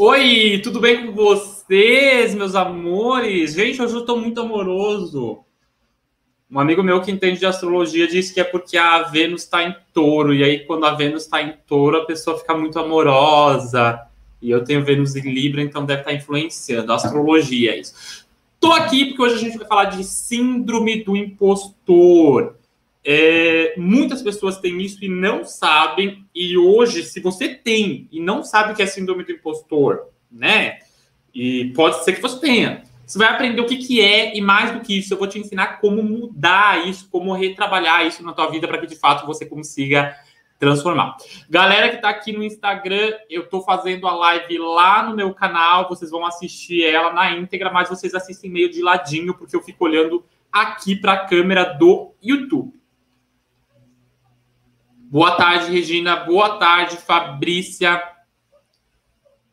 Oi, tudo bem com vocês, meus amores? Gente, hoje eu estou muito amoroso. Um amigo meu que entende de astrologia disse que é porque a Vênus está em touro, e aí quando a Vênus está em touro, a pessoa fica muito amorosa. E eu tenho Vênus em Libra, então deve estar tá influenciando. A astrologia é isso. Tô aqui porque hoje a gente vai falar de síndrome do impostor. É, muitas pessoas têm isso e não sabem. E hoje, se você tem e não sabe o que é síndrome do impostor, né? E pode ser que você tenha. Você vai aprender o que, que é e mais do que isso, eu vou te ensinar como mudar isso, como retrabalhar isso na tua vida para que de fato você consiga transformar. Galera que está aqui no Instagram, eu estou fazendo a live lá no meu canal, vocês vão assistir ela na íntegra, mas vocês assistem meio de ladinho porque eu fico olhando aqui para a câmera do YouTube. Boa tarde, Regina. Boa tarde, Fabrícia.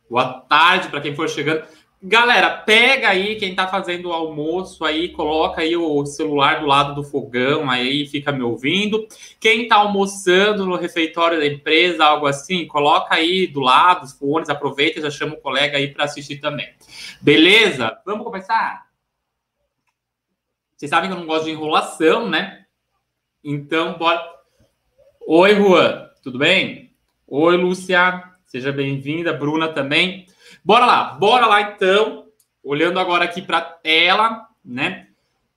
Boa tarde para quem for chegando. Galera, pega aí quem está fazendo o almoço aí, coloca aí o celular do lado do fogão aí, fica me ouvindo. Quem está almoçando no refeitório da empresa, algo assim, coloca aí do lado os fones, aproveita e já chama o colega aí para assistir também. Beleza? Vamos começar? Vocês sabem que eu não gosto de enrolação, né? Então, bora. Oi, Juan, tudo bem? Oi, Lúcia, seja bem-vinda, Bruna também. Bora lá, bora lá então. Olhando agora aqui para a tela, né?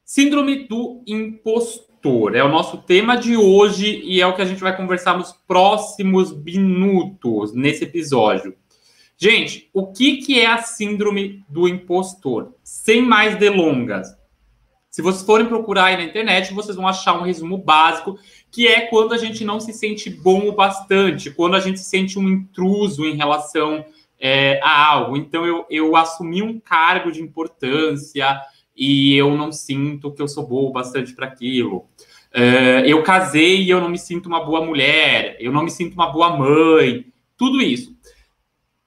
Síndrome do impostor é o nosso tema de hoje e é o que a gente vai conversar nos próximos minutos nesse episódio. Gente, o que, que é a síndrome do impostor? Sem mais delongas. Se vocês forem procurar aí na internet, vocês vão achar um resumo básico que é quando a gente não se sente bom o bastante, quando a gente se sente um intruso em relação é, a algo. Então, eu, eu assumi um cargo de importância e eu não sinto que eu sou boa o bastante para aquilo. É, eu casei e eu não me sinto uma boa mulher, eu não me sinto uma boa mãe, tudo isso.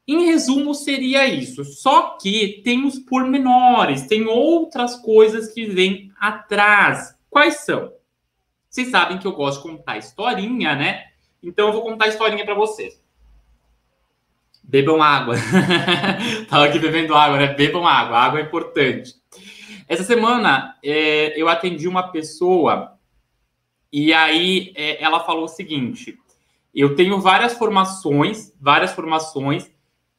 Em resumo, seria isso. Só que tem os pormenores, tem outras coisas que vêm atrás. Quais são? Vocês sabem que eu gosto de contar historinha, né? Então eu vou contar historinha para vocês. Bebam água. Tava aqui bebendo água, né? Bebam água. Água é importante. Essa semana é, eu atendi uma pessoa e aí é, ela falou o seguinte: eu tenho várias formações, várias formações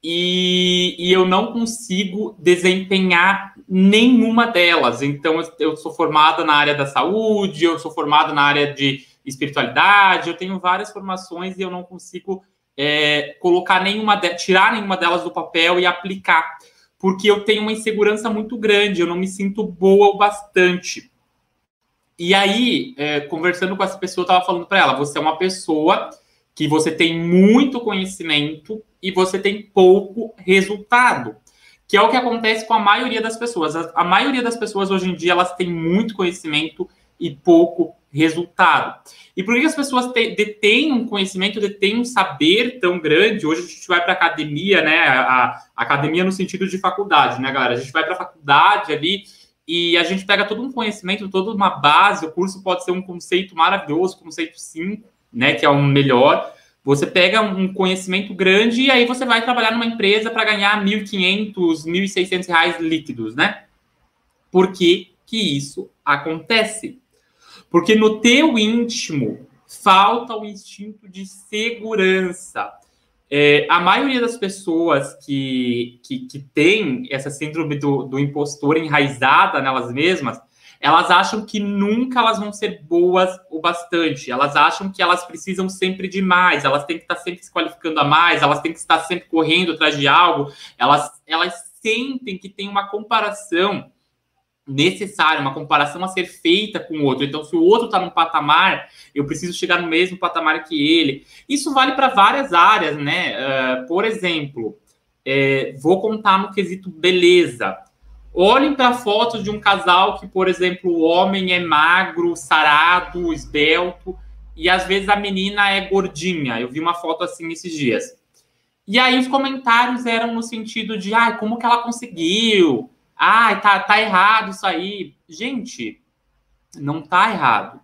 e, e, eu não consigo desempenhar nenhuma delas. Então, eu, sou formada na área da saúde, eu sou formada na área de espiritualidade, eu tenho várias formações e eu não consigo é, colocar nenhuma, de, tirar nenhuma delas do papel e aplicar, porque eu tenho uma insegurança muito grande, eu não me sinto boa o bastante. E aí, é, conversando com essa pessoa, eu estava falando para ela: você é uma pessoa que você tem muito conhecimento e você tem pouco resultado, que é o que acontece com a maioria das pessoas. A, a maioria das pessoas hoje em dia elas têm muito conhecimento e pouco resultado. E por que as pessoas te, detêm um conhecimento, detêm um saber tão grande? Hoje a gente vai para academia, né? A, a, academia no sentido de faculdade, né, galera? A gente vai para faculdade ali e a gente pega todo um conhecimento, toda uma base. O curso pode ser um conceito maravilhoso, conceito 5, né? Que é o melhor. Você pega um conhecimento grande e aí você vai trabalhar numa empresa para ganhar 1.500, 1.600 reais líquidos, né? Por que, que isso acontece? Porque no teu íntimo falta o instinto de segurança. É, a maioria das pessoas que, que, que tem essa síndrome do, do impostor enraizada nelas mesmas, elas acham que nunca elas vão ser boas o bastante. Elas acham que elas precisam sempre de mais, elas têm que estar sempre se qualificando a mais, elas têm que estar sempre correndo atrás de algo. Elas, elas sentem que tem uma comparação necessária, uma comparação a ser feita com o outro. Então, se o outro está num patamar, eu preciso chegar no mesmo patamar que ele. Isso vale para várias áreas, né? Uh, por exemplo, é, vou contar no quesito beleza. Olhem para fotos de um casal que, por exemplo, o homem é magro, sarado, esbelto, e às vezes a menina é gordinha. Eu vi uma foto assim esses dias. E aí os comentários eram no sentido de, ai, como que ela conseguiu? Ai, tá, tá errado isso aí. Gente, não tá errado.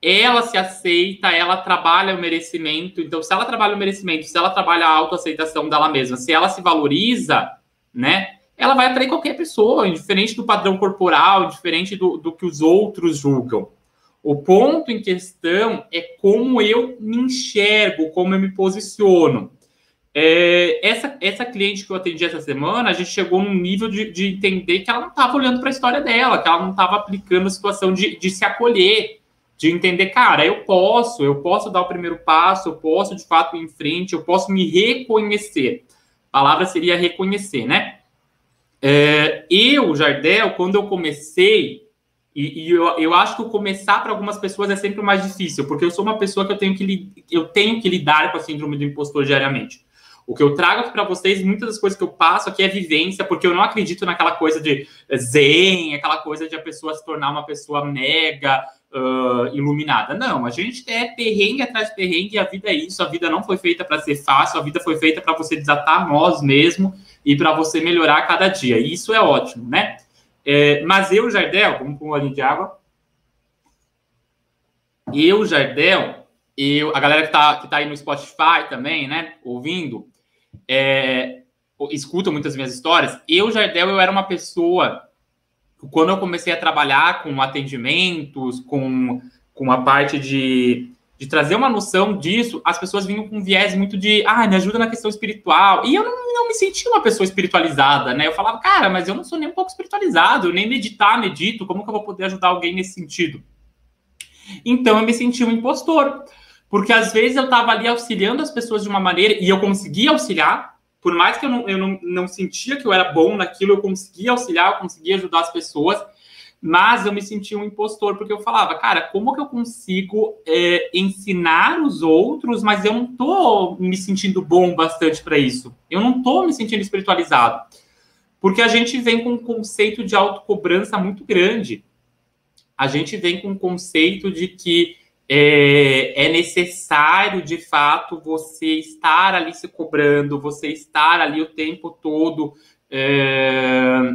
ela se aceita, ela trabalha o merecimento. Então, se ela trabalha o merecimento, se ela trabalha a autoaceitação dela mesma, se ela se valoriza, né? Ela vai atrair qualquer pessoa, indiferente do padrão corporal, diferente do, do que os outros julgam. O ponto em questão é como eu me enxergo, como eu me posiciono. É, essa, essa cliente que eu atendi essa semana, a gente chegou num nível de, de entender que ela não estava olhando para a história dela, que ela não estava aplicando a situação de, de se acolher, de entender, cara, eu posso, eu posso dar o primeiro passo, eu posso de fato ir em frente, eu posso me reconhecer. A palavra seria reconhecer, né? É, eu, Jardel, quando eu comecei, e, e eu, eu, acho que começar para algumas pessoas é sempre mais difícil, porque eu sou uma pessoa que eu tenho que, eu tenho que lidar com a síndrome do impostor diariamente. O que eu trago aqui para vocês, muitas das coisas que eu passo aqui é vivência, porque eu não acredito naquela coisa de zen, aquela coisa de a pessoa se tornar uma pessoa mega uh, iluminada. Não, a gente é perrengue atrás de perrengue a vida é isso. A vida não foi feita para ser fácil, a vida foi feita para você desatar nós mesmo e para você melhorar a cada dia. E isso é ótimo, né? É, mas eu, Jardel, vamos pôr um olhinho de água. Eu, Jardel, eu, a galera que está que tá aí no Spotify também, né, ouvindo, é, escuta muitas minhas histórias. Eu, Jardel, eu era uma pessoa quando eu comecei a trabalhar com atendimentos, com, com a parte de, de trazer uma noção disso, as pessoas vinham com um viés muito de, ah, me ajuda na questão espiritual. E eu não, não me sentia uma pessoa espiritualizada, né? Eu falava, cara, mas eu não sou nem um pouco espiritualizado, nem meditar, medito, como que eu vou poder ajudar alguém nesse sentido? Então eu me sentia um impostor, porque às vezes eu estava ali auxiliando as pessoas de uma maneira, e eu conseguia auxiliar, por mais que eu não, eu não, não sentia que eu era bom naquilo, eu conseguia auxiliar, eu conseguia ajudar as pessoas, mas eu me sentia um impostor, porque eu falava, cara, como que eu consigo é, ensinar os outros, mas eu não tô me sentindo bom bastante para isso. Eu não tô me sentindo espiritualizado. Porque a gente vem com um conceito de autocobrança muito grande. A gente vem com um conceito de que é, é, necessário, de fato, você estar ali se cobrando, você estar ali o tempo todo é,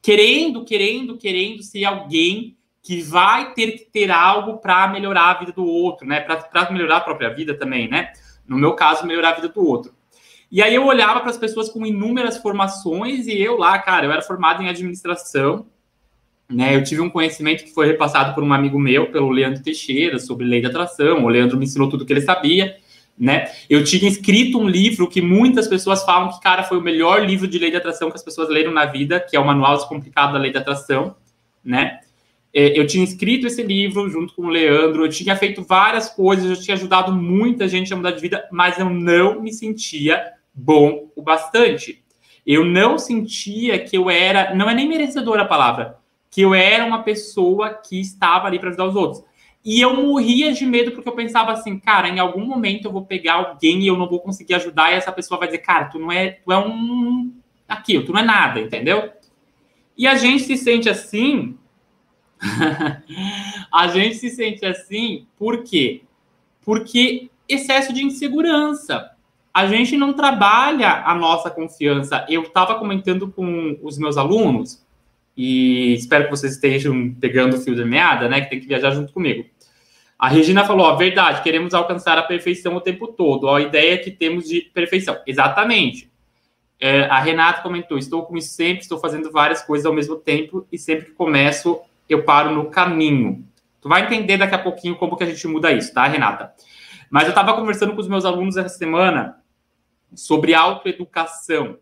querendo, querendo, querendo ser alguém que vai ter que ter algo para melhorar a vida do outro, né? Para melhorar a própria vida também, né? No meu caso, melhorar a vida do outro. E aí eu olhava para as pessoas com inúmeras formações e eu lá, cara, eu era formado em administração, né, eu tive um conhecimento que foi repassado por um amigo meu, pelo Leandro Teixeira, sobre lei da atração. O Leandro me ensinou tudo que ele sabia. Né? Eu tinha escrito um livro que muitas pessoas falam que, cara, foi o melhor livro de lei da atração que as pessoas leram na vida, que é o Manual Descomplicado da Lei da Atração. Né? É, eu tinha escrito esse livro junto com o Leandro, eu tinha feito várias coisas, eu tinha ajudado muita gente a mudar de vida, mas eu não me sentia bom o bastante. Eu não sentia que eu era, não é nem merecedor a palavra, que eu era uma pessoa que estava ali para ajudar os outros. E eu morria de medo porque eu pensava assim, cara, em algum momento eu vou pegar alguém e eu não vou conseguir ajudar e essa pessoa vai dizer, cara, tu não é, tu é um aquilo, tu não é nada, entendeu? E a gente se sente assim, a gente se sente assim, por quê? Porque excesso de insegurança. A gente não trabalha a nossa confiança. Eu estava comentando com os meus alunos e espero que vocês estejam pegando o fio da meada, né? Que tem que viajar junto comigo. A Regina falou: ó, verdade, queremos alcançar a perfeição o tempo todo. Ó, a ideia que temos de perfeição. Exatamente. É, a Renata comentou: estou com isso sempre, estou fazendo várias coisas ao mesmo tempo e sempre que começo, eu paro no caminho. Tu vai entender daqui a pouquinho como que a gente muda isso, tá, Renata? Mas eu estava conversando com os meus alunos essa semana sobre autoeducação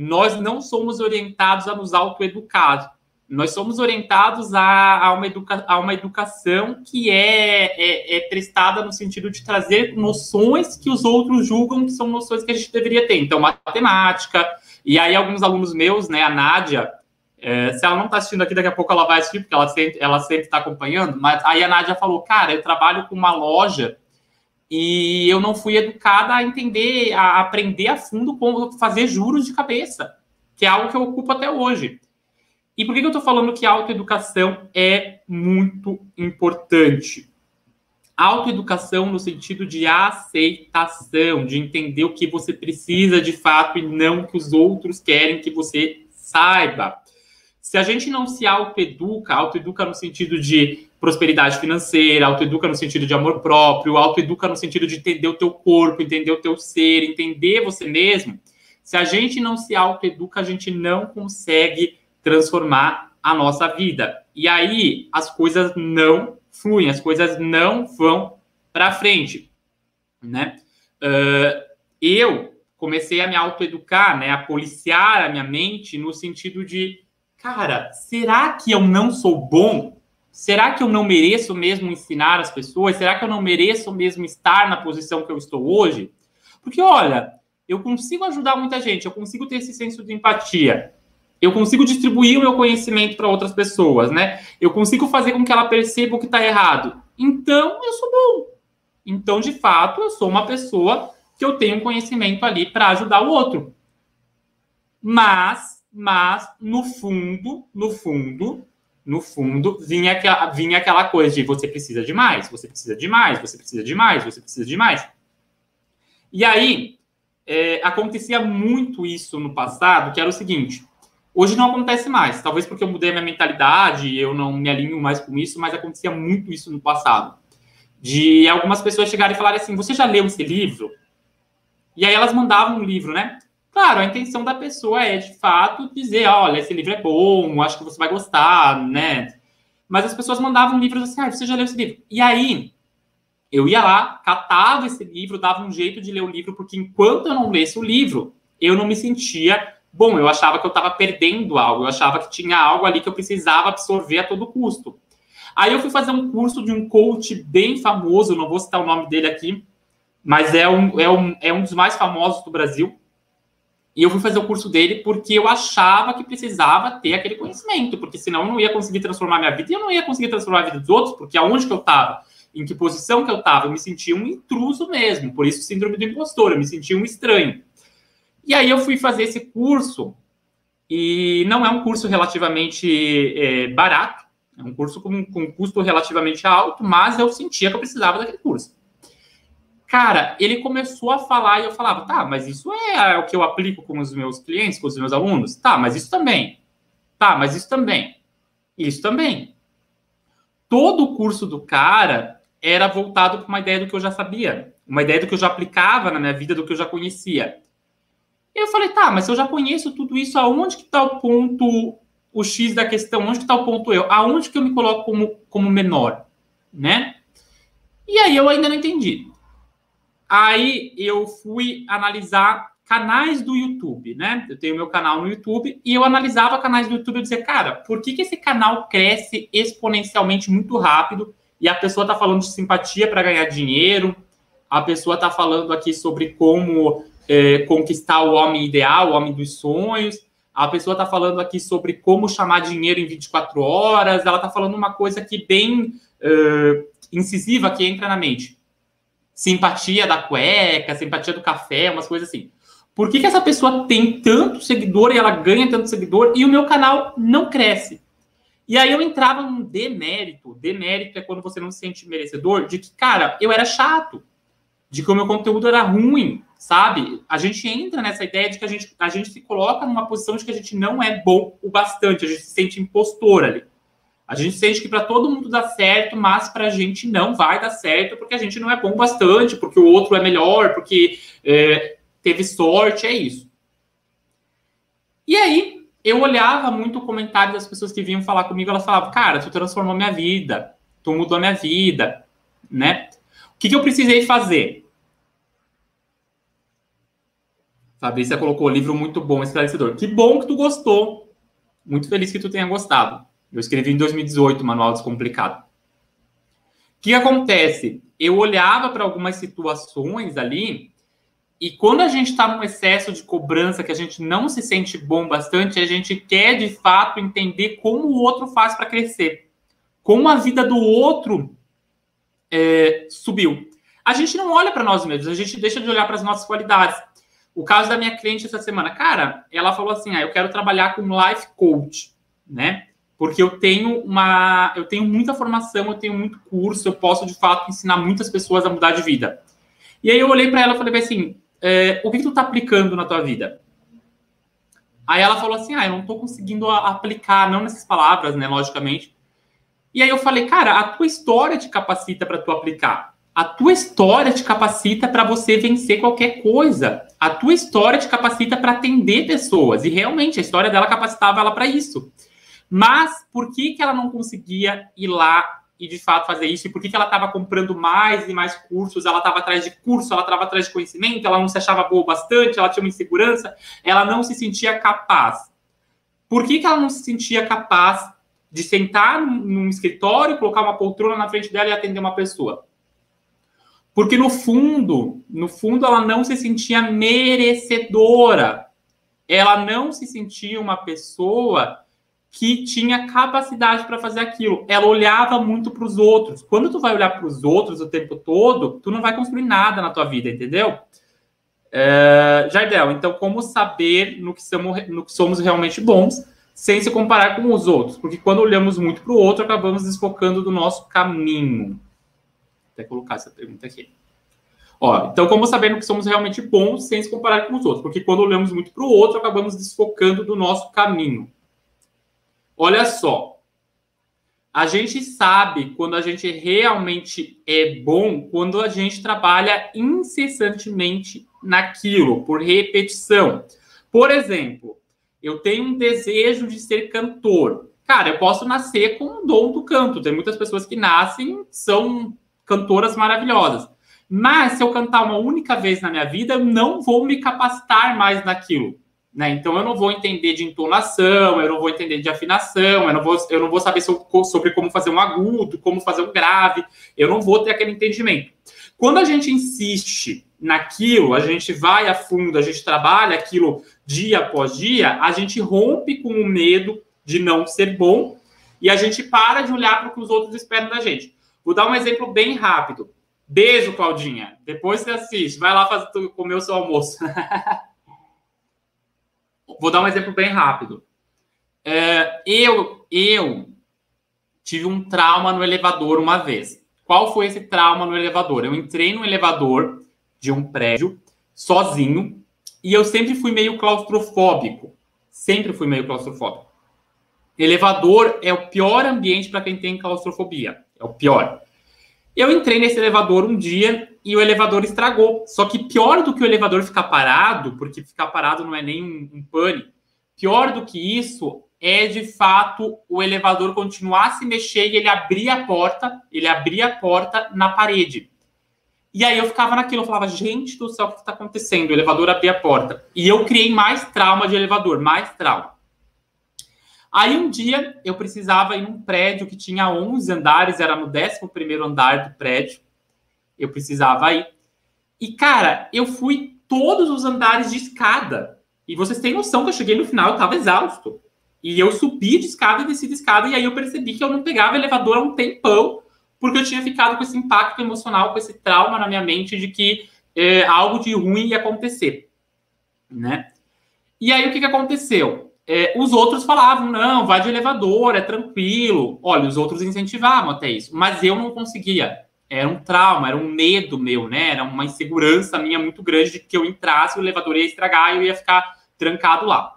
nós não somos orientados a nos autoeducar. Nós somos orientados a, a, uma, educa, a uma educação que é, é, é, prestada no sentido de trazer noções que os outros julgam que são noções que a gente deveria ter. Então, matemática. E aí, alguns alunos meus, né, a Nádia, é, se ela não está assistindo aqui, daqui a pouco ela vai assistir, porque ela sempre ela sempre está acompanhando. Mas aí a Nádia falou: Cara, eu trabalho com uma loja e eu não fui educada a entender, a aprender a fundo como fazer juros de cabeça, que é algo que eu ocupo até hoje. E por que, eu estou falando que autoeducação é muito importante? Autoeducação no sentido de aceitação, de entender o que você precisa de fato e não o que os outros querem que você saiba. Se a gente não se autoeduca, autoeduca no sentido de prosperidade financeira, autoeduca no sentido de amor próprio, autoeduca no sentido de entender o teu corpo, entender o teu ser, entender você mesmo. Se a gente não se autoeduca, a gente não consegue transformar a nossa vida. E aí as coisas não fluem, as coisas não vão para frente, né? Uh, eu comecei a me autoeducar, né, a policiar a minha mente no sentido de, cara, será que eu não sou bom? Será que eu não mereço mesmo ensinar as pessoas? Será que eu não mereço mesmo estar na posição que eu estou hoje? Porque, olha, eu consigo ajudar muita gente, eu consigo ter esse senso de empatia, eu consigo distribuir o meu conhecimento para outras pessoas, né? Eu consigo fazer com que ela perceba o que está errado. Então, eu sou bom. Então, de fato, eu sou uma pessoa que eu tenho conhecimento ali para ajudar o outro. Mas, mas, no fundo, no fundo, no fundo, vinha aquela, vinha aquela coisa de você precisa de mais, você precisa de mais, você precisa de mais, você precisa de mais. E aí, é, acontecia muito isso no passado, que era o seguinte, hoje não acontece mais, talvez porque eu mudei minha mentalidade, eu não me alinho mais com isso, mas acontecia muito isso no passado. De algumas pessoas chegarem e falarem assim, você já leu esse livro? E aí elas mandavam um livro, né? Claro, a intenção da pessoa é, de fato, dizer, olha, esse livro é bom, acho que você vai gostar, né? Mas as pessoas mandavam livros assim, ah, você já leu esse livro? E aí, eu ia lá, catava esse livro, dava um jeito de ler o livro, porque enquanto eu não lesse o livro, eu não me sentia bom, eu achava que eu estava perdendo algo, eu achava que tinha algo ali que eu precisava absorver a todo custo. Aí eu fui fazer um curso de um coach bem famoso, não vou citar o nome dele aqui, mas é um, é, um, é um dos mais famosos do Brasil. E eu fui fazer o curso dele porque eu achava que precisava ter aquele conhecimento, porque senão eu não ia conseguir transformar minha vida e eu não ia conseguir transformar a vida dos outros, porque aonde que eu estava, em que posição que eu estava, eu me sentia um intruso mesmo, por isso síndrome do impostor, eu me sentia um estranho. E aí eu fui fazer esse curso, e não é um curso relativamente é, barato, é um curso com, com custo relativamente alto, mas eu sentia que eu precisava daquele curso. Cara, ele começou a falar e eu falava, tá, mas isso é o que eu aplico com os meus clientes, com os meus alunos? Tá, mas isso também. Tá, mas isso também. Isso também. Todo o curso do cara era voltado para uma ideia do que eu já sabia, uma ideia do que eu já aplicava na minha vida, do que eu já conhecia. E eu falei, tá, mas se eu já conheço tudo isso, aonde que está o ponto, o X da questão? Onde que está o ponto eu? Aonde que eu me coloco como, como menor, né? E aí eu ainda não entendi. Aí eu fui analisar canais do YouTube, né? Eu tenho meu canal no YouTube e eu analisava canais do YouTube e dizia, cara, por que, que esse canal cresce exponencialmente muito rápido e a pessoa tá falando de simpatia para ganhar dinheiro, a pessoa tá falando aqui sobre como é, conquistar o homem ideal, o homem dos sonhos, a pessoa tá falando aqui sobre como chamar dinheiro em 24 horas, ela tá falando uma coisa aqui bem uh, incisiva que entra na mente simpatia da cueca, simpatia do café, umas coisas assim. Por que, que essa pessoa tem tanto seguidor e ela ganha tanto seguidor e o meu canal não cresce? E aí eu entrava num demérito. Demérito é quando você não se sente merecedor de que, cara, eu era chato, de que o meu conteúdo era ruim, sabe? A gente entra nessa ideia de que a gente, a gente se coloca numa posição de que a gente não é bom o bastante, a gente se sente impostor ali. A gente sente que para todo mundo dá certo, mas para a gente não vai dar certo porque a gente não é bom bastante, porque o outro é melhor, porque é, teve sorte, é isso. E aí, eu olhava muito o comentário das pessoas que vinham falar comigo, elas falavam, cara, tu transformou minha vida, tu mudou minha vida, né? O que, que eu precisei fazer? Fabrícia colocou livro muito bom, esclarecedor. Que bom que tu gostou. Muito feliz que tu tenha gostado. Eu escrevi em 2018 o Manual Descomplicado. O que acontece? Eu olhava para algumas situações ali e quando a gente está num excesso de cobrança, que a gente não se sente bom bastante, a gente quer de fato entender como o outro faz para crescer, como a vida do outro é, subiu. A gente não olha para nós mesmos, a gente deixa de olhar para as nossas qualidades. O caso da minha cliente essa semana, cara, ela falou assim: ah, eu quero trabalhar com life coach, né? Porque eu tenho uma, eu tenho muita formação, eu tenho muito curso, eu posso de fato ensinar muitas pessoas a mudar de vida. E aí eu olhei para ela e falei assim, é, o que, que tu tá aplicando na tua vida? Aí ela falou assim: ah, eu não tô conseguindo aplicar, não nessas palavras, né, logicamente. E aí eu falei, cara, a tua história te capacita para tu aplicar. A tua história te capacita para você vencer qualquer coisa. A tua história te capacita para atender pessoas. E realmente a história dela capacitava ela para isso. Mas por que, que ela não conseguia ir lá e de fato fazer isso? E por que, que ela estava comprando mais e mais cursos? Ela estava atrás de curso, ela estava atrás de conhecimento, ela não se achava boa bastante, ela tinha uma insegurança, ela não se sentia capaz. Por que, que ela não se sentia capaz de sentar num, escritório, colocar uma poltrona na frente dela e atender uma pessoa? Porque no fundo, no fundo, ela não se sentia merecedora. Ela não se sentia uma pessoa que tinha capacidade para fazer aquilo. Ela olhava muito para os outros. Quando tu vai olhar para os outros o tempo todo, tu não vai construir nada na tua vida, entendeu? É, Jardel, então como saber no que, somos, no que somos realmente bons sem se comparar com os outros? Porque quando olhamos muito para o outro, acabamos desfocando do nosso caminho. Vou até colocar essa pergunta aqui. Ó, então, como saber no que somos realmente bons sem se comparar com os outros? Porque quando olhamos muito para o outro, acabamos desfocando do nosso caminho. Olha só. A gente sabe quando a gente realmente é bom quando a gente trabalha incessantemente naquilo, por repetição. Por exemplo, eu tenho um desejo de ser cantor. Cara, eu posso nascer com um dom do canto. Tem muitas pessoas que nascem, são cantoras maravilhosas. Mas se eu cantar uma única vez na minha vida, eu não vou me capacitar mais naquilo. Né? Então eu não vou entender de entonação, eu não vou entender de afinação, eu não vou, eu não vou saber sobre como fazer um agudo, como fazer um grave, eu não vou ter aquele entendimento. Quando a gente insiste naquilo, a gente vai a fundo, a gente trabalha aquilo dia após dia, a gente rompe com o medo de não ser bom e a gente para de olhar para o que os outros esperam da gente. Vou dar um exemplo bem rápido. Beijo, Claudinha. Depois você assiste. Vai lá fazer, comer o seu almoço. Vou dar um exemplo bem rápido. É, eu, eu tive um trauma no elevador uma vez. Qual foi esse trauma no elevador? Eu entrei no elevador de um prédio sozinho e eu sempre fui meio claustrofóbico. Sempre fui meio claustrofóbico. Elevador é o pior ambiente para quem tem claustrofobia. É o pior. Eu entrei nesse elevador um dia e o elevador estragou. Só que pior do que o elevador ficar parado, porque ficar parado não é nem um, um pane, pior do que isso é de fato o elevador continuar a se mexer e ele abrir a porta, ele abrir a porta na parede. E aí eu ficava naquilo, eu falava, gente do céu, o que está acontecendo? O elevador abria a porta. E eu criei mais trauma de elevador, mais trauma. Aí um dia eu precisava ir num prédio que tinha 11 andares, era no 11 andar do prédio. Eu precisava ir. E cara, eu fui todos os andares de escada. E vocês têm noção que eu cheguei no final, eu estava exausto. E eu subi de escada e desci de escada, e aí eu percebi que eu não pegava elevador há um tempão, porque eu tinha ficado com esse impacto emocional, com esse trauma na minha mente de que é, algo de ruim ia acontecer. Né? E aí o que, que aconteceu? É, os outros falavam, não, vai de elevador, é tranquilo. Olha, os outros incentivavam até isso, mas eu não conseguia. Era um trauma, era um medo meu, né? Era uma insegurança minha muito grande de que eu entrasse, o elevador ia estragar e eu ia ficar trancado lá.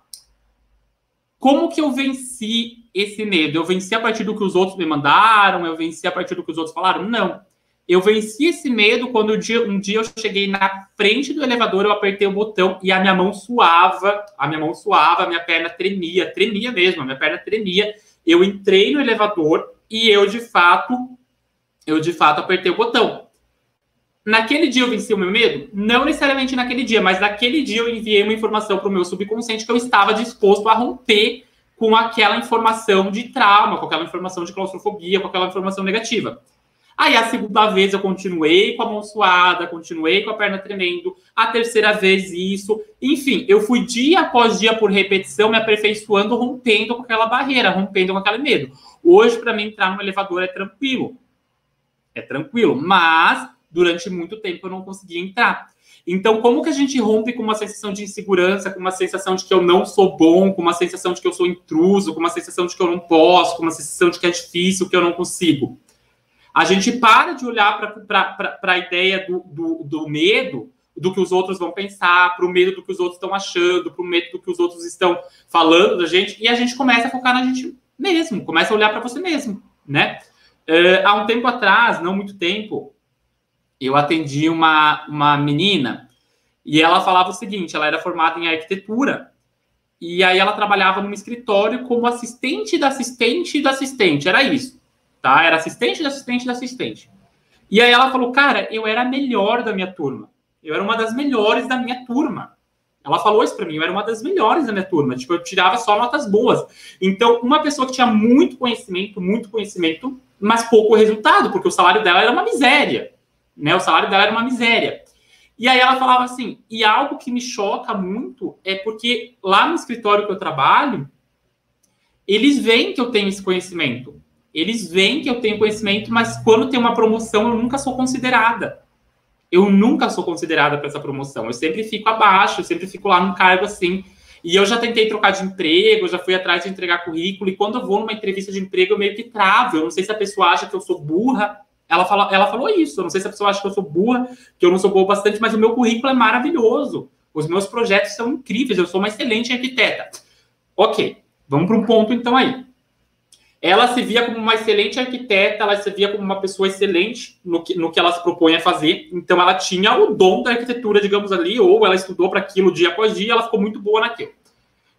Como que eu venci esse medo? Eu venci a partir do que os outros me mandaram? Eu venci a partir do que os outros falaram? Não. Eu venci esse medo quando um dia, um dia eu cheguei na frente do elevador, eu apertei o botão e a minha mão suava, a minha mão suava, a minha perna tremia, tremia mesmo, a minha perna tremia. Eu entrei no elevador e eu de fato, eu de fato apertei o botão. Naquele dia eu venci o meu medo? Não necessariamente naquele dia, mas naquele dia eu enviei uma informação para o meu subconsciente que eu estava disposto a romper com aquela informação de trauma, com aquela informação de claustrofobia, com aquela informação negativa. Aí a segunda vez eu continuei com a mão suada, continuei com a perna tremendo, a terceira vez isso. Enfim, eu fui dia após dia por repetição me aperfeiçoando, rompendo com aquela barreira, rompendo com aquele medo. Hoje, para mim, entrar no elevador é tranquilo. É tranquilo, mas durante muito tempo eu não conseguia entrar. Então, como que a gente rompe com uma sensação de insegurança, com uma sensação de que eu não sou bom, com uma sensação de que eu sou intruso, com uma sensação de que eu não posso, com uma sensação de que é difícil, que eu não consigo? A gente para de olhar para a ideia do, do, do, medo do que os outros vão pensar, para o medo do que os outros estão achando, para o medo do que os outros estão falando da gente, e a gente começa a focar na gente mesmo, começa a olhar para você mesmo, né? Uh, há um tempo atrás, não muito tempo, eu atendi uma, uma menina e ela falava o seguinte: ela era formada em arquitetura e aí ela trabalhava num escritório como assistente da assistente da assistente, era isso, tá? Era assistente da assistente da assistente. E aí ela falou: cara, eu era a melhor da minha turma, eu era uma das melhores da minha turma. Ela falou isso para mim, eu era uma das melhores da minha turma, tipo, eu tirava só notas boas. Então, uma pessoa que tinha muito conhecimento, muito conhecimento, mas pouco resultado, porque o salário dela era uma miséria, né? O salário dela era uma miséria. E aí ela falava assim, e algo que me choca muito é porque lá no escritório que eu trabalho, eles veem que eu tenho esse conhecimento. Eles veem que eu tenho conhecimento, mas quando tem uma promoção, eu nunca sou considerada eu nunca sou considerada para essa promoção. Eu sempre fico abaixo, eu sempre fico lá num cargo assim. E eu já tentei trocar de emprego, já fui atrás de entregar currículo, e quando eu vou numa entrevista de emprego, eu meio que travo. Eu não sei se a pessoa acha que eu sou burra. Ela, fala, ela falou isso. Eu não sei se a pessoa acha que eu sou burra, que eu não sou boa bastante, mas o meu currículo é maravilhoso. Os meus projetos são incríveis, eu sou uma excelente arquiteta. Ok, vamos para um ponto então aí ela se via como uma excelente arquiteta, ela se via como uma pessoa excelente no que, no que ela se propõe a fazer. Então, ela tinha o dom da arquitetura, digamos ali, ou ela estudou para aquilo dia após dia, ela ficou muito boa naquilo.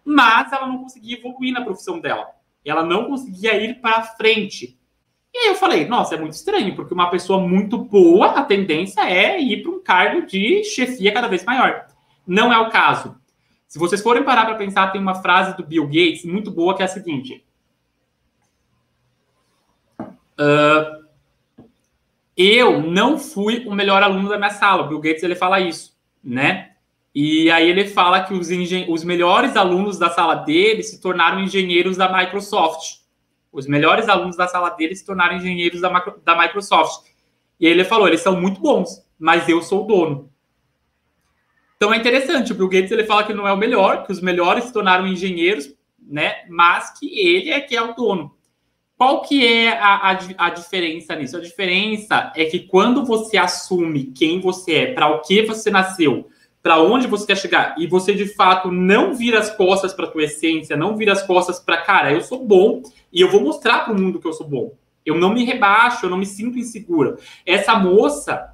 Mas ela não conseguia evoluir na profissão dela. Ela não conseguia ir para frente. E aí eu falei, nossa, é muito estranho, porque uma pessoa muito boa, a tendência é ir para um cargo de chefia cada vez maior. Não é o caso. Se vocês forem parar para pensar, tem uma frase do Bill Gates muito boa que é a seguinte: Uh, eu não fui o melhor aluno da minha sala. O Bill Gates ele fala isso, né? E aí ele fala que os, os melhores alunos da sala dele se tornaram engenheiros da Microsoft. Os melhores alunos da sala dele se tornaram engenheiros da, da Microsoft. E aí ele falou, eles são muito bons, mas eu sou o dono. Então é interessante, o Bill Gates ele fala que não é o melhor, que os melhores se tornaram engenheiros, né? Mas que ele é que é o dono. Qual que é a, a, a, diferença nisso? A diferença é que quando você assume quem você é, para o que você nasceu, para onde você quer chegar, e você de fato não vira as costas para tua essência, não vira as costas para, cara, eu sou bom e eu vou mostrar para o mundo que eu sou bom. Eu não me rebaixo, eu não me sinto insegura. Essa moça,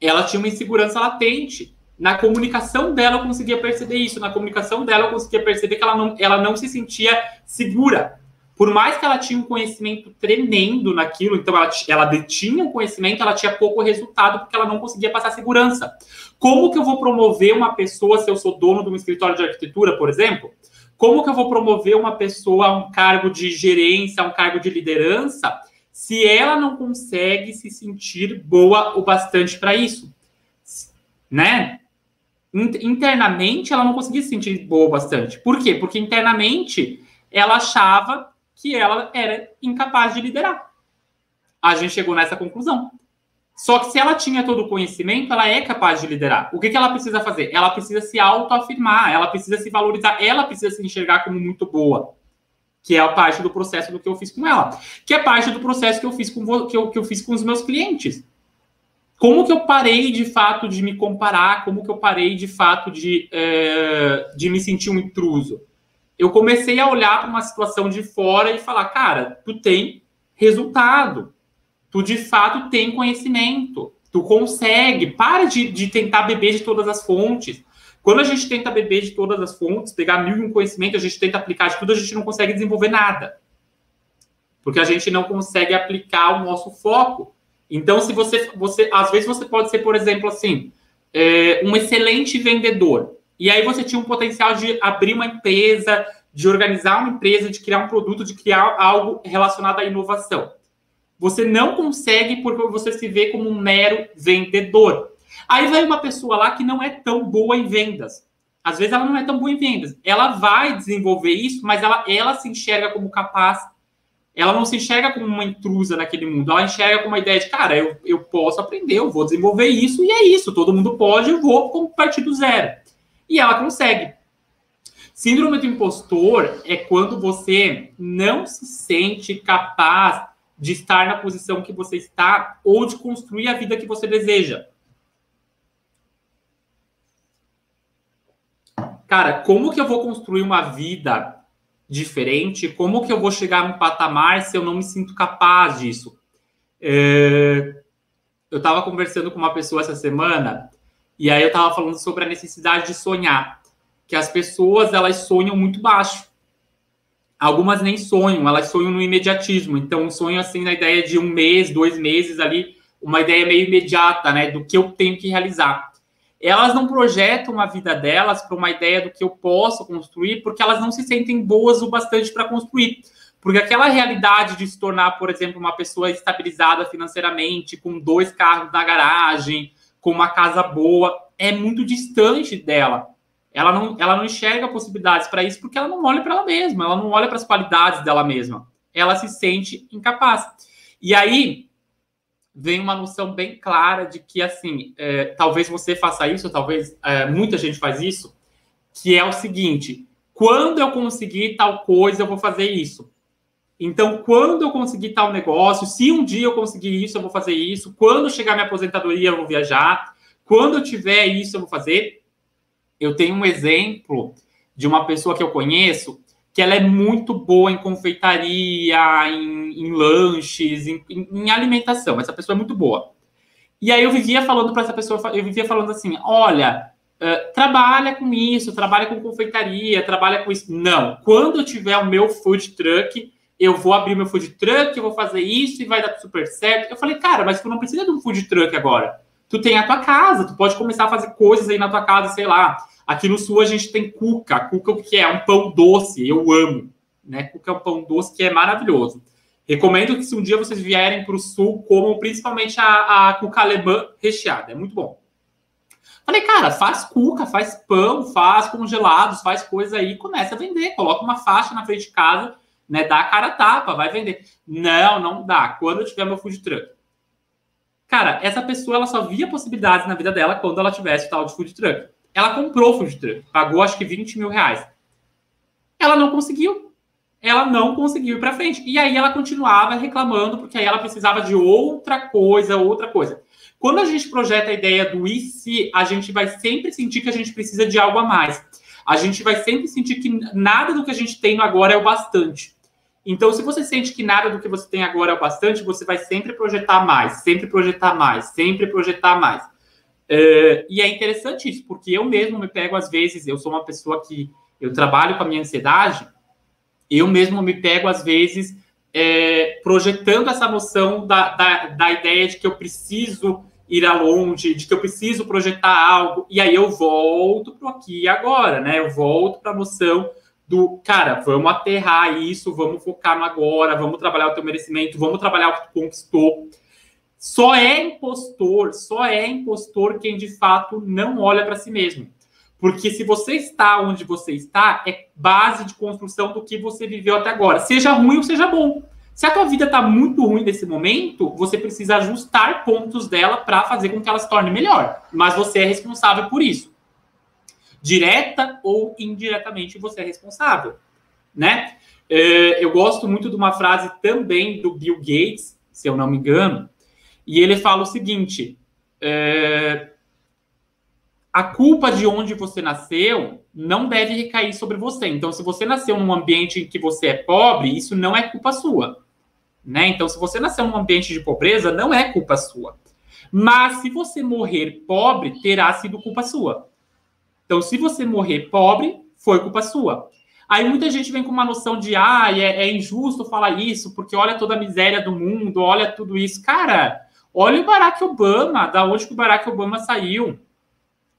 ela tinha uma insegurança latente. Na comunicação dela eu conseguia perceber isso. Na comunicação dela eu conseguia perceber que ela não, ela não se sentia segura por mais que ela tinha um conhecimento tremendo naquilo, então ela, ela detinha o conhecimento, ela tinha pouco resultado porque ela não conseguia passar segurança. Como que eu vou promover uma pessoa se eu sou dono de um escritório de arquitetura, por exemplo? Como que eu vou promover uma pessoa a um cargo de gerência, a um cargo de liderança, se ela não consegue se sentir boa o bastante para isso? Né? Internamente, ela não conseguia se sentir boa o bastante. Por quê? Porque internamente ela achava que ela era incapaz de liderar. A gente chegou nessa conclusão. Só que se ela tinha todo o conhecimento, ela é capaz de liderar. O que, que ela precisa fazer? Ela precisa se autoafirmar, ela precisa se valorizar, ela precisa se enxergar como muito boa. Que é a parte do processo do que eu fiz com ela. Que é parte do processo que eu fiz com, que eu, que eu fiz com os meus clientes. Como que eu parei de fato de me comparar? Como que eu parei de fato de, é, de me sentir um intruso? Eu comecei a olhar para uma situação de fora e falar, cara, tu tem resultado, tu de fato tem conhecimento, tu consegue, para de, de tentar beber de todas as fontes. Quando a gente tenta beber de todas as fontes, pegar mil e um conhecimento, a gente tenta aplicar de tudo, a gente não consegue desenvolver nada. Porque a gente não consegue aplicar o nosso foco. Então, se você, você às vezes você pode ser, por exemplo, assim, é, um excelente vendedor. E aí você tinha um potencial de abrir uma empresa, de organizar uma empresa, de criar um produto, de criar algo relacionado à inovação. Você não consegue porque você se vê como um mero vendedor. Aí vai uma pessoa lá que não é tão boa em vendas. Às vezes ela não é tão boa em vendas. Ela vai desenvolver isso, mas ela, ela se enxerga como capaz. Ela não se enxerga como uma intrusa naquele mundo. Ela enxerga com uma ideia de, cara, eu, eu posso aprender, eu vou desenvolver isso, e é isso. Todo mundo pode, eu vou partir do zero e ela consegue. Síndrome do impostor é quando você não se sente capaz de estar na posição que você está ou de construir a vida que você deseja. cara, como que eu vou construir uma vida diferente? Como que eu vou chegar num patamar se eu não me sinto capaz disso? É... Eu estava conversando com uma pessoa essa semana e aí eu estava falando sobre a necessidade de sonhar, que as pessoas elas sonham muito baixo. Algumas nem sonham, elas sonham no imediatismo. Então, um sonho assim na ideia de um mês, dois meses ali, uma ideia meio imediata, né, do que eu tenho que realizar. Elas não projetam a vida delas para uma ideia do que eu posso construir, porque elas não se sentem boas o bastante para construir. Porque aquela realidade de se tornar, por exemplo, uma pessoa estabilizada financeiramente, com dois carros na garagem, com uma casa boa, é muito distante dela. Ela não, ela não enxerga possibilidades para isso porque ela não olha para ela mesma, ela não olha para as qualidades dela mesma. Ela se sente incapaz. E aí vem uma noção bem clara de que, assim, é, talvez você faça isso, talvez é, muita gente faz isso, que é o seguinte: quando eu conseguir tal coisa, eu vou fazer isso. Então, quando eu conseguir tal negócio, se um dia eu conseguir isso, eu vou fazer isso. Quando chegar minha aposentadoria, eu vou viajar. Quando eu tiver isso, eu vou fazer. Eu tenho um exemplo de uma pessoa que eu conheço que ela é muito boa em confeitaria, em, em lanches, em, em, alimentação. Essa pessoa é muito boa. E aí eu vivia falando para essa pessoa, eu vivia falando assim: olha, uh, trabalha com isso, trabalha com confeitaria, trabalha com isso. Não, quando eu tiver o meu food truck, eu vou abrir meu food truck, eu vou fazer isso e vai dar super certo. Eu falei, cara, mas tu não precisa de um food truck agora. Tu tem a tua casa, tu pode começar a fazer coisas aí na tua casa, sei lá. Aqui no sul a gente tem cuca. Cuca o que é? Um pão doce, eu amo. Né? Cuca é um pão doce que é maravilhoso. Recomendo que se um dia vocês vierem para o sul, comam principalmente a, a cuca alemã recheada. É muito bom. Falei, cara, faz cuca, faz pão, faz congelados, faz coisa aí, começa a vender. Coloca uma faixa na frente de casa né? Dá a cara tapa, vai vender. Não, não dá. Quando eu tiver meu food truck. Cara, essa pessoa ela só via possibilidades na vida dela quando ela tivesse tal de food truck. Ela comprou o food truck, pagou acho que 20 mil reais. Ela não conseguiu. Ela não conseguiu ir para frente. E aí ela continuava reclamando, porque aí ela precisava de outra coisa, outra coisa. Quando a gente projeta a ideia do e se, a gente vai sempre sentir que a gente precisa de algo a mais. A gente vai sempre sentir que nada do que a gente tem agora é o bastante. Então, se você sente que nada do que você tem agora é o bastante, você vai sempre projetar mais, sempre projetar mais, sempre projetar mais. Uh, e é interessante isso, porque eu mesmo me pego, às vezes, eu sou uma pessoa que eu trabalho com a minha ansiedade, eu mesmo me pego, às vezes, é, projetando essa noção da, da, da ideia de que eu preciso ir a longe, de que eu preciso projetar algo, e aí eu volto para aqui e agora, né? Eu volto para a noção do cara, vamos aterrar isso, vamos focar no agora, vamos trabalhar o teu merecimento, vamos trabalhar o que tu conquistou. Só é impostor, só é impostor quem de fato não olha para si mesmo. Porque se você está onde você está, é base de construção do que você viveu até agora, seja ruim ou seja bom. Se a tua vida está muito ruim nesse momento, você precisa ajustar pontos dela para fazer com que ela se torne melhor. Mas você é responsável por isso direta ou indiretamente você é responsável, né? É, eu gosto muito de uma frase também do Bill Gates, se eu não me engano, e ele fala o seguinte: é, a culpa de onde você nasceu não deve recair sobre você. Então, se você nasceu num ambiente em que você é pobre, isso não é culpa sua. Né? Então, se você nasceu num ambiente de pobreza, não é culpa sua. Mas se você morrer pobre, terá sido culpa sua. Então, se você morrer pobre, foi culpa sua. Aí muita gente vem com uma noção de, ah, é, é injusto falar isso, porque olha toda a miséria do mundo, olha tudo isso. Cara, olha o Barack Obama, da onde que o Barack Obama saiu.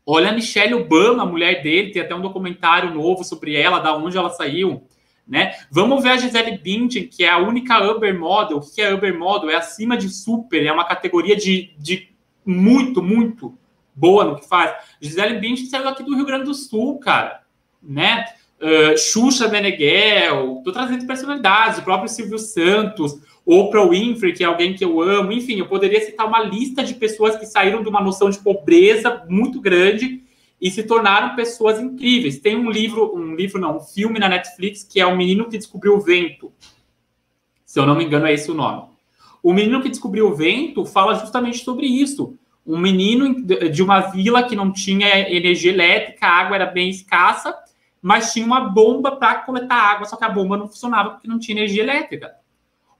Olha a Michelle Obama, a mulher dele, tem até um documentário novo sobre ela, da onde ela saiu. Né? Vamos ver a Gisele Bündchen, que é a única Uber Model. O que é Uber Model? É acima de super, é uma categoria de, de muito, muito boa no que faz. Gisele Bündchen saiu aqui do Rio Grande do Sul, cara, né? Uh, Xuxa Meneghel, tô trazendo personalidades, o próprio Silvio Santos, Oprah Winfrey, que é alguém que eu amo, enfim, eu poderia citar uma lista de pessoas que saíram de uma noção de pobreza muito grande e se tornaram pessoas incríveis. Tem um livro, um livro não, um filme na Netflix que é O Menino que Descobriu o Vento. Se eu não me engano, é esse o nome. O Menino que Descobriu o Vento fala justamente sobre isso Um menino de uma vila que não tinha energia elétrica, a água era bem escassa, mas tinha uma bomba para coletar água, só que a bomba não funcionava porque não tinha energia elétrica.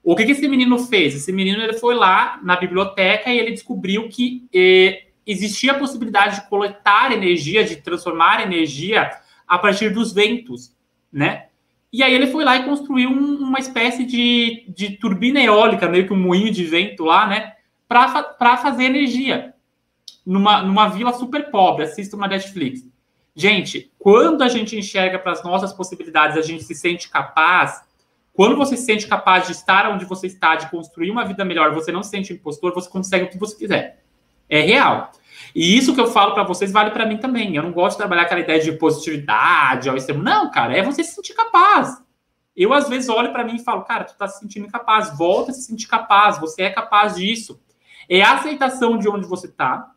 O que, que esse menino fez? Esse menino ele foi lá na biblioteca e ele descobriu que eh, existia a possibilidade de coletar energia, de transformar energia a partir dos ventos, né? E aí ele foi lá e construiu um, uma espécie de, de turbina eólica, meio que um moinho de vento lá, né? Para fazer energia. Numa, numa vila super pobre. Assista uma Netflix. Gente, quando a gente enxerga para as nossas possibilidades, a gente se sente capaz. Quando você se sente capaz de estar onde você está, de construir uma vida melhor, você não se sente impostor, você consegue o que você quiser. É real. E isso que eu falo para vocês vale para mim também. Eu não gosto de trabalhar aquela ideia de positividade ao extremo. Não, cara, é você se sentir capaz. Eu, às vezes, olho para mim e falo, cara, tu tá se sentindo incapaz. Volta a se sentir capaz. Você é capaz disso. É a aceitação de onde você tá.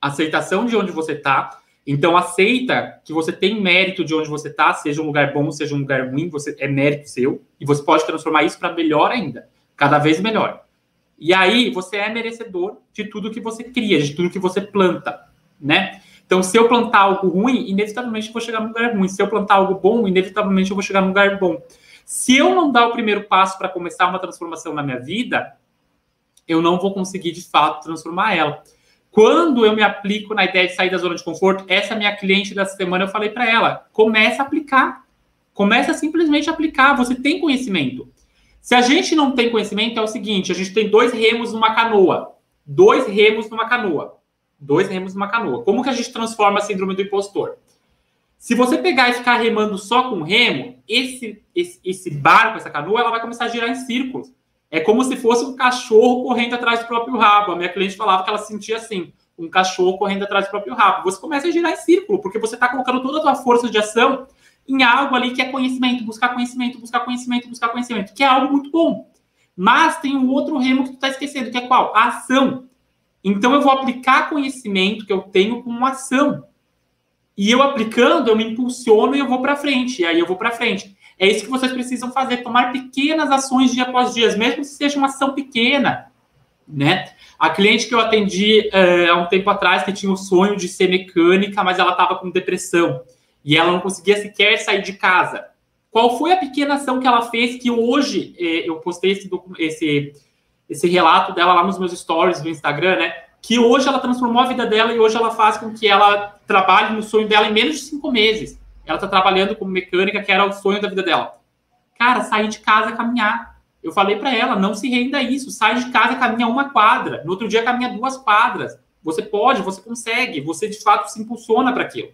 Aceitação de onde você tá. Então, aceita que você tem mérito de onde você tá, seja um lugar bom, seja um lugar ruim, você é mérito seu. E você pode transformar isso para melhor ainda. Cada vez melhor. E aí você é merecedor de tudo que você cria, de tudo que você planta, né? Então, se eu plantar algo ruim, inevitavelmente eu vou chegar num lugar ruim. Se eu plantar algo bom, inevitavelmente eu vou chegar num lugar bom. Se eu não dar o primeiro passo para começar uma transformação na minha vida, eu não vou conseguir de fato transformar ela. Quando eu me aplico na ideia de sair da zona de conforto, essa minha cliente dessa semana eu falei para ela: começa a aplicar. Começa a simplesmente aplicar. Você tem conhecimento. Se a gente não tem conhecimento, é o seguinte: a gente tem dois remos numa canoa. Dois remos numa canoa. Dois remos numa canoa. Como que a gente transforma a síndrome do impostor? Se você pegar e ficar remando só com remo, esse, esse, esse barco, essa canoa, ela vai começar a girar em círculos. É como se fosse um cachorro correndo atrás do próprio rabo. A minha cliente falava que ela sentia assim, um cachorro correndo atrás do próprio rabo. Você começa a girar em círculo, porque você está colocando toda a sua força de ação em algo ali que é conhecimento, buscar conhecimento, buscar conhecimento, buscar conhecimento, que é algo muito bom. Mas tem um outro remo que tu está esquecendo, que é qual? A ação. Então eu vou aplicar conhecimento que eu tenho com ação. E eu aplicando, eu me impulsiono e eu vou para frente. E aí eu vou para frente. É isso que vocês precisam fazer, tomar pequenas ações dia após dia, mesmo que seja uma ação pequena, né? A cliente que eu atendi é, há um tempo atrás, que tinha o sonho de ser mecânica, mas ela estava com depressão e ela não conseguia sequer sair de casa. Qual foi a pequena ação que ela fez que hoje eh, eu postei esse, esse, esse relato dela lá nos meus stories do Instagram, né? Que hoje ela transformou a vida dela e hoje ela faz com que ela trabalhe no sonho dela em menos de cinco meses. Ela está trabalhando como mecânica, que era o sonho da vida dela. Cara, sair de casa caminhar. Eu falei para ela, não se renda a isso. Sai de casa, caminha uma quadra. No outro dia, caminha duas quadras. Você pode, você consegue. Você, de fato, se impulsiona para aquilo.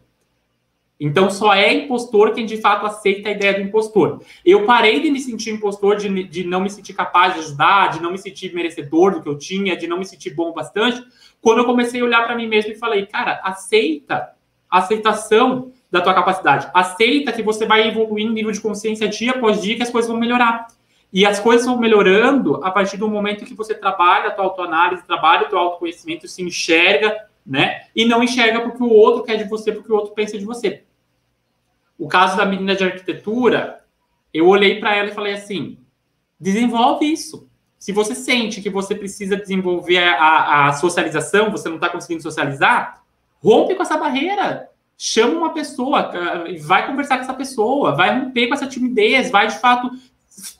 Então, só é impostor quem de fato aceita a ideia do impostor. Eu parei de me sentir impostor, de, de não me sentir capaz de ajudar, de não me sentir merecedor do que eu tinha, de não me sentir bom bastante, quando eu comecei a olhar para mim mesmo e falei, cara, aceita a aceitação da tua capacidade. Aceita que você vai evoluir em nível de consciência dia após dia, que as coisas vão melhorar. E as coisas vão melhorando a partir do momento que você trabalha a tua autoanálise, trabalha o teu autoconhecimento, se enxerga, né? E não enxerga porque o outro quer de você, porque o outro pensa de você. O caso da menina de arquitetura, eu olhei para ela e falei assim: desenvolve isso. Se você sente que você precisa desenvolver a, a socialização, você não está conseguindo socializar, rompe com essa barreira. Chama uma pessoa, vai conversar com essa pessoa, vai romper com essa timidez, vai de fato,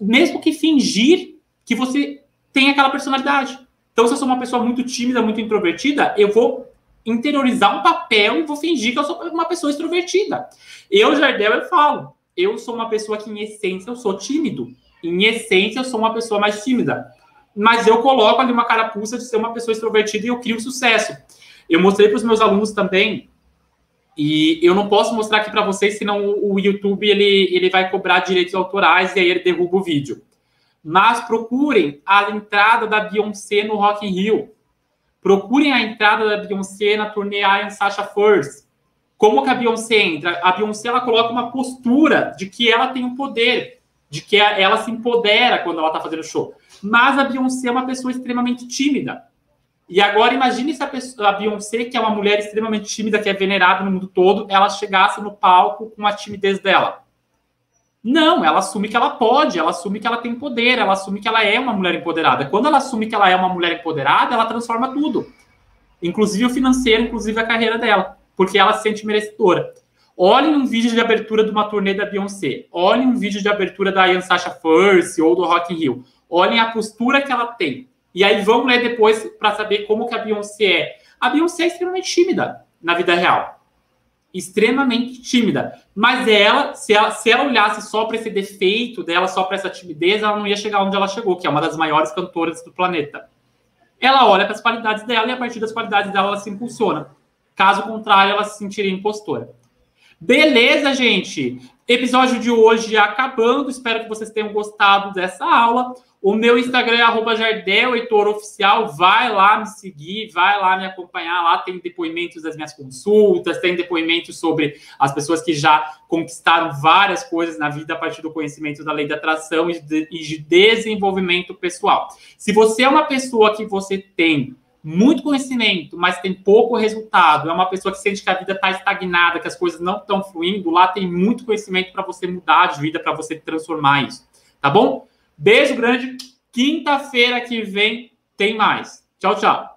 mesmo que fingir que você tem aquela personalidade. Então, se eu sou uma pessoa muito tímida, muito introvertida, eu vou interiorizar um papel e vou fingir que eu sou uma pessoa extrovertida. Eu, Jardel, eu falo, eu sou uma pessoa que, em essência, eu sou tímido. Em essência, eu sou uma pessoa mais tímida. Mas eu coloco ali uma carapuça de ser uma pessoa extrovertida e eu crio sucesso. Eu mostrei para os meus alunos também, e eu não posso mostrar aqui para vocês, senão o YouTube ele, ele vai cobrar direitos autorais e aí ele derruba o vídeo. Mas procurem a entrada da Beyoncé no Rock in Rio Procurem a entrada da Beyoncé na turnê I Am Sasha First. Como que a Beyoncé entra? A Beyoncé ela coloca uma postura de que ela tem o um poder, de que ela se empodera quando ela está fazendo show. Mas a Beyoncé é uma pessoa extremamente tímida. E agora imagine se a, pessoa, a Beyoncé, que é uma mulher extremamente tímida, que é venerada no mundo todo, ela chegasse no palco com a timidez dela. Não, ela assume que ela pode, ela assume que ela tem poder, ela assume que ela é uma mulher empoderada. Quando ela assume que ela é uma mulher empoderada, ela transforma tudo. inclusive o financeiro, inclusive a carreira dela, porque ela se sente merecedora. Olhem um vídeo de abertura de uma turnê da Beyoncé. Olhem um vídeo de abertura da Ian Sasha First ou do Rock in Rio. Olhem a postura que ela tem. E aí vão ler depois para saber como que a Beyoncé é. A Beyoncé é extremamente tímida na vida real. Extremamente tímida. Mas ela, se ela, se ela olhasse só para esse defeito dela, só para essa timidez, ela não ia chegar onde ela chegou, que é uma das maiores cantoras do planeta. Ela olha para as qualidades dela e a partir das qualidades dela ela se impulsiona. Caso contrário, ela se sentiria impostora. Beleza, gente? Episódio de hoje acabando. Espero que vocês tenham gostado dessa aula. O meu Instagram é arroba Jardel Heitor Oficial. Vai lá me seguir, vai lá me acompanhar. Lá tem depoimentos das minhas consultas, tem depoimentos sobre as pessoas que já conquistaram várias coisas na vida a partir do conhecimento da lei da atração e de desenvolvimento pessoal. Se você é uma pessoa que você tem muito conhecimento, mas tem pouco resultado, é uma pessoa que sente que a vida está estagnada, que as coisas não estão fluindo, lá tem muito conhecimento para você mudar de vida, para você transformar isso. Tá bom? Beijo grande. Quinta-feira que vem tem mais. Tchau, tchau.